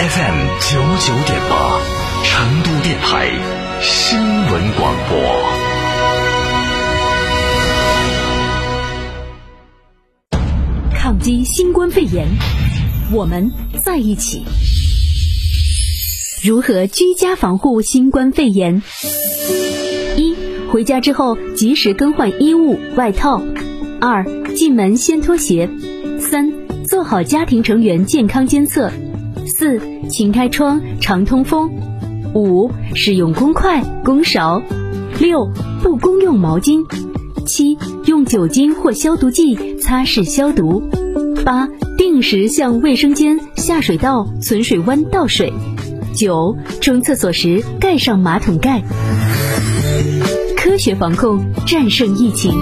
FM 九九点八，成都电台新闻广播。抗击新冠肺炎，我们在一起。如何居家防护新冠肺炎？一、回家之后及时更换衣物、外套；二、进门先脱鞋；三。做好家庭成员健康监测。四，勤开窗，常通风。五，使用公筷、公勺。六，不公用毛巾。七，用酒精或消毒剂擦拭消毒。八，定时向卫生间、下水道、存水弯倒水。九，冲厕所时盖上马桶盖。科学防控，战胜疫情。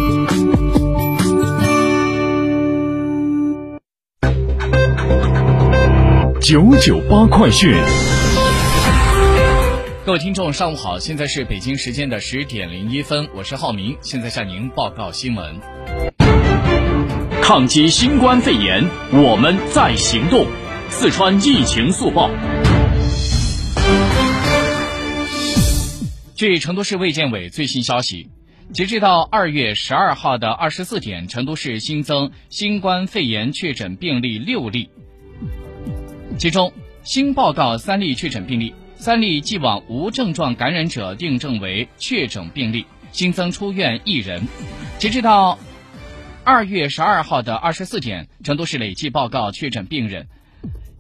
九九八快讯，各位听众，上午好，现在是北京时间的十点零一分，我是浩明，现在向您报告新闻。抗击新冠肺炎，我们在行动。四川疫情速报。据成都市卫健委最新消息，截至到二月十二号的二十四点，成都市新增新冠肺炎确诊病例六例。其中，新报告三例确诊病例，三例既往无症状感染者定证为确诊病例，新增出院一人。截止到二月十二号的二十四点，成都市累计报告确诊病人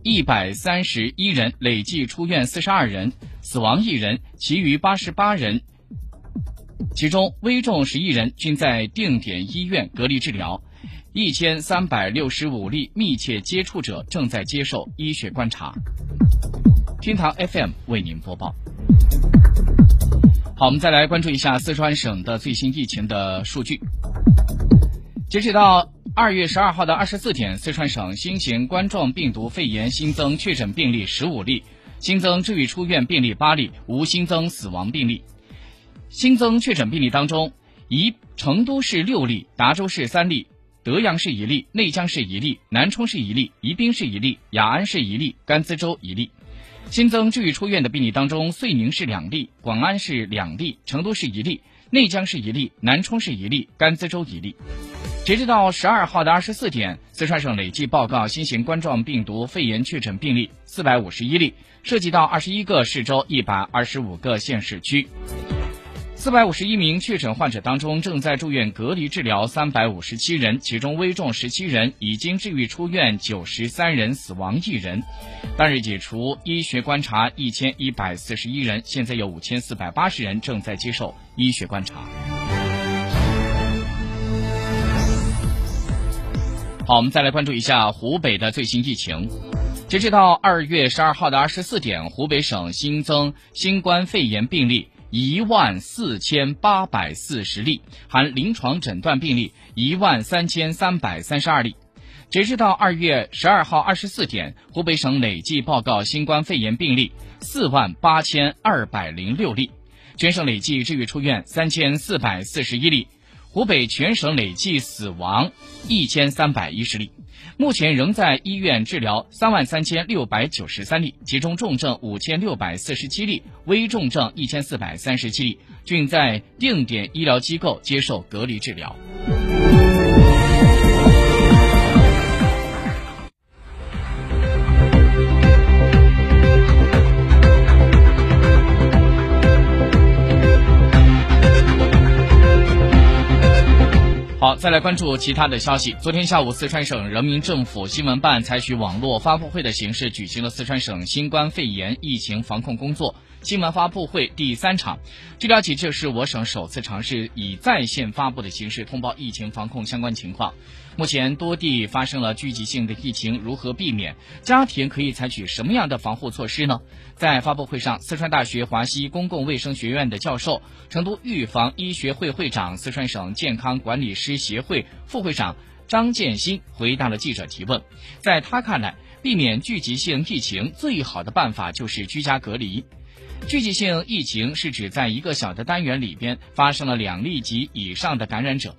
一百三十一人，累计出院四十二人，死亡一人，其余八十八人，其中危重十一人均在定点医院隔离治疗。一千三百六十五例密切接触者正在接受医学观察。天堂 FM 为您播报。好，我们再来关注一下四川省的最新疫情的数据。截止到二月十二号的二十四点，四川省新型冠状病毒肺炎新增确诊病例十五例，新增治愈出院病例八例，无新增死亡病例。新增确诊病例当中，宜成都市六例，达州市三例。德阳市一例，内江市一例，南充市一例，宜宾市一例，雅安市一例，甘孜州一例。新增治愈出院的病例当中，遂宁市两例，广安市两例，成都市一例，内江市一例，南充市一例，甘孜州一例。截止到十二号的二十四点，四川省累计报告新型冠状病毒肺炎确诊病例四百五十一例，涉及到二十一个市州一百二十五个县市区。四百五十一名确诊患者当中，正在住院隔离治疗三百五十七人，其中危重十七人，已经治愈出院九十三人，死亡一人。当日解除医学观察一千一百四十一人，现在有五千四百八十人正在接受医学观察。好，我们再来关注一下湖北的最新疫情。截止到二月十二号的二十四点，湖北省新增新冠肺炎病例。一万四千八百四十例，含临床诊断病例一万三千三百三十二例。截至到二月十二号二十四点，湖北省累计报告新冠肺炎病例四万八千二百零六例，全省累计治愈出院三千四百四十一例。湖北全省累计死亡一千三百一十例。目前仍在医院治疗三万三千六百九十三例，其中重症五千六百四十七例，危重症一千四百三十七例，均在定点医疗机构接受隔离治疗。再来关注其他的消息。昨天下午，四川省人民政府新闻办采取网络发布会的形式，举行了四川省新冠肺炎疫情防控工作新闻发布会第三场。据了解，这是我省首次尝试以在线发布的形式通报疫情防控相关情况。目前多地发生了聚集性的疫情，如何避免？家庭可以采取什么样的防护措施呢？在发布会上，四川大学华西公共卫生学院的教授、成都预防医学会会长、四川省健康管理师协会副会长张建新回答了记者提问。在他看来，避免聚集性疫情最好的办法就是居家隔离。聚集性疫情是指在一个小的单元里边发生了两例及以上的感染者。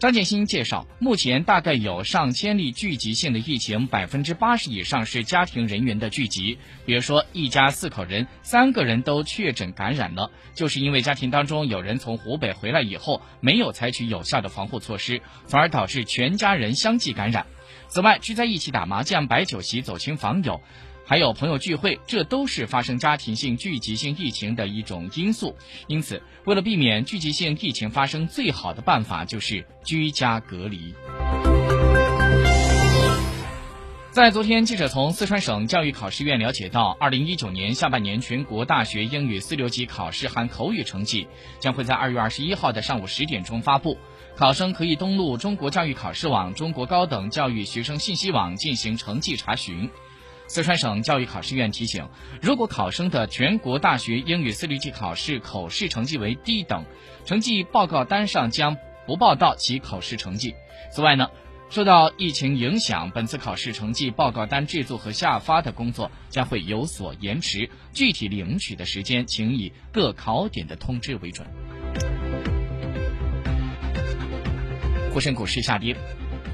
张建新介绍，目前大概有上千例聚集性的疫情，百分之八十以上是家庭人员的聚集。比如说，一家四口人，三个人都确诊感染了，就是因为家庭当中有人从湖北回来以后，没有采取有效的防护措施，从而导致全家人相继感染。此外，聚在一起打麻将、摆酒席、走亲访友。还有朋友聚会，这都是发生家庭性聚集性疫情的一种因素。因此，为了避免聚集性疫情发生，最好的办法就是居家隔离。在昨天，记者从四川省教育考试院了解到，二零一九年下半年全国大学英语四六级考试含口语成绩将会在二月二十一号的上午十点钟发布，考生可以登录中国教育考试网、中国高等教育学生信息网进行成绩查询。四川省教育考试院提醒，如果考生的全国大学英语四六级考试口试成绩为低等，成绩报告单上将不报到其考试成绩。此外呢，受到疫情影响，本次考试成绩报告单制作和下发的工作将会有所延迟，具体领取的时间请以各考点的通知为准。沪深股市下跌。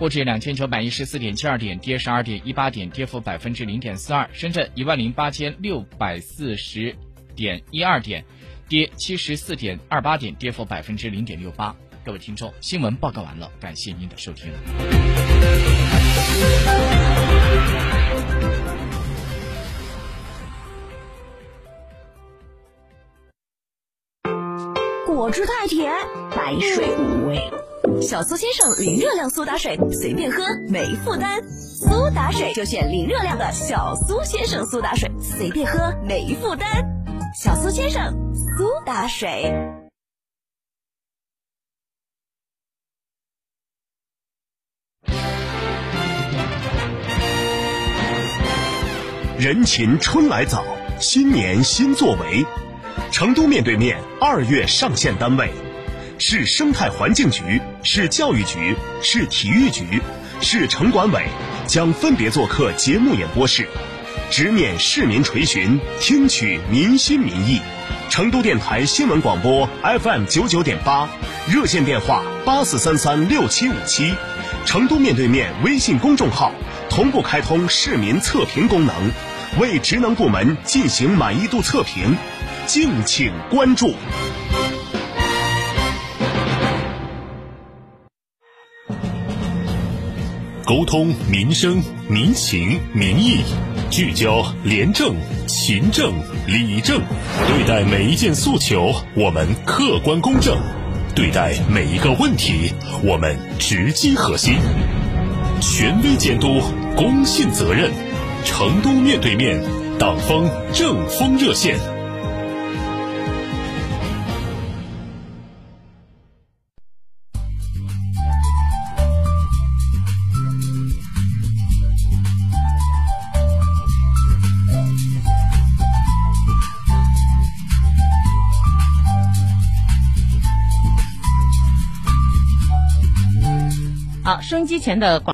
沪指两千九百一十四点七二点，跌十二点一八点，跌幅百分之零点四二。深圳一万零八千六百四十点一二点，跌七十四点二八点，跌幅百分之零点六八。各位听众，新闻报告完了，感谢您的收听。果汁太甜，白水无味。小苏先生零热量苏打水，随便喝没负担。苏打水就选零热量的小苏先生苏打水，随便喝没负担。小苏先生苏打水。人勤春来早，新年新作为。成都面对面二月上线单位。市生态环境局、市教育局、市体育局、市城管委将分别做客节目演播室，直面市民垂询，听取民心民意。成都电台新闻广播 FM 九九点八，热线电话八四三三六七五七，成都面对面微信公众号同步开通市民测评功能，为职能部门进行满意度测评，敬请关注。沟通民生民情民意，聚焦廉政勤政理政，对待每一件诉求，我们客观公正；对待每一个问题，我们直击核心。权威监督，公信责任。成都面对面，党风政风热线。收音机前的广。